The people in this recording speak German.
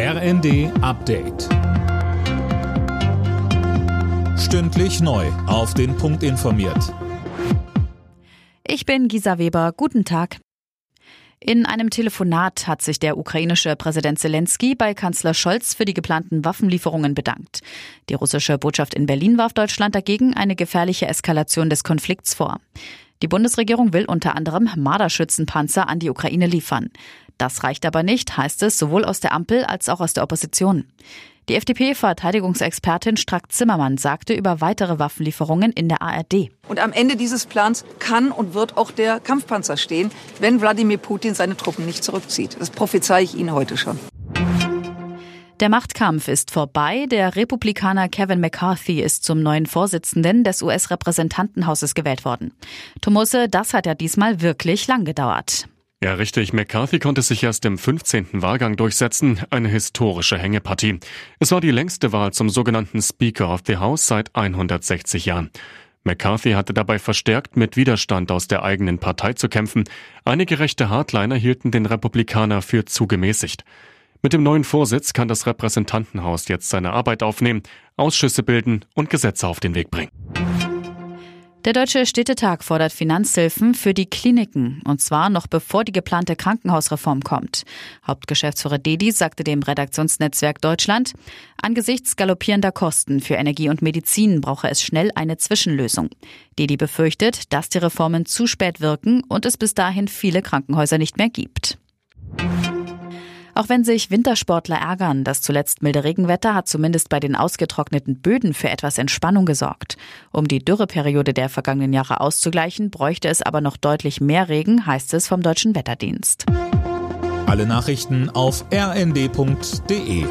RND Update. Stündlich neu. Auf den Punkt informiert. Ich bin Gisa Weber. Guten Tag. In einem Telefonat hat sich der ukrainische Präsident Zelensky bei Kanzler Scholz für die geplanten Waffenlieferungen bedankt. Die russische Botschaft in Berlin warf Deutschland dagegen eine gefährliche Eskalation des Konflikts vor. Die Bundesregierung will unter anderem Marderschützenpanzer an die Ukraine liefern. Das reicht aber nicht, heißt es sowohl aus der Ampel als auch aus der Opposition. Die FDP-Verteidigungsexpertin Strack-Zimmermann sagte über weitere Waffenlieferungen in der ARD. Und am Ende dieses Plans kann und wird auch der Kampfpanzer stehen, wenn Wladimir Putin seine Truppen nicht zurückzieht. Das prophezei ich Ihnen heute schon. Der Machtkampf ist vorbei. Der Republikaner Kevin McCarthy ist zum neuen Vorsitzenden des US-Repräsentantenhauses gewählt worden. Tomose, das hat ja diesmal wirklich lang gedauert. Ja, richtig. McCarthy konnte sich erst im 15. Wahlgang durchsetzen. Eine historische Hängepartie. Es war die längste Wahl zum sogenannten Speaker of the House seit 160 Jahren. McCarthy hatte dabei verstärkt mit Widerstand aus der eigenen Partei zu kämpfen. Einige rechte Hardliner hielten den Republikaner für zu gemäßigt. Mit dem neuen Vorsitz kann das Repräsentantenhaus jetzt seine Arbeit aufnehmen, Ausschüsse bilden und Gesetze auf den Weg bringen. Der Deutsche Städtetag fordert Finanzhilfen für die Kliniken, und zwar noch bevor die geplante Krankenhausreform kommt. Hauptgeschäftsführer Dedi sagte dem Redaktionsnetzwerk Deutschland, angesichts galoppierender Kosten für Energie und Medizin brauche es schnell eine Zwischenlösung. Dedi befürchtet, dass die Reformen zu spät wirken und es bis dahin viele Krankenhäuser nicht mehr gibt. Auch wenn sich Wintersportler ärgern, das zuletzt milde Regenwetter hat zumindest bei den ausgetrockneten Böden für etwas Entspannung gesorgt. Um die Dürreperiode der vergangenen Jahre auszugleichen, bräuchte es aber noch deutlich mehr Regen, heißt es vom Deutschen Wetterdienst. Alle Nachrichten auf rnd.de